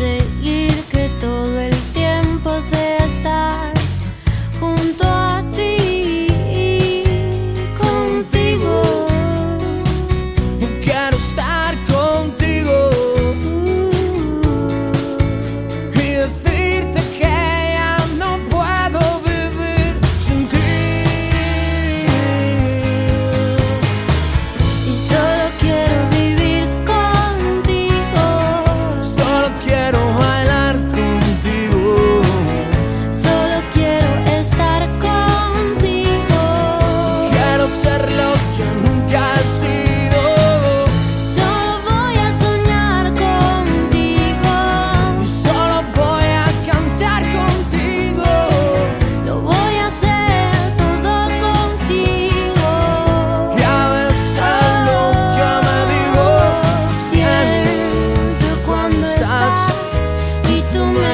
conseguir que todo el tú me.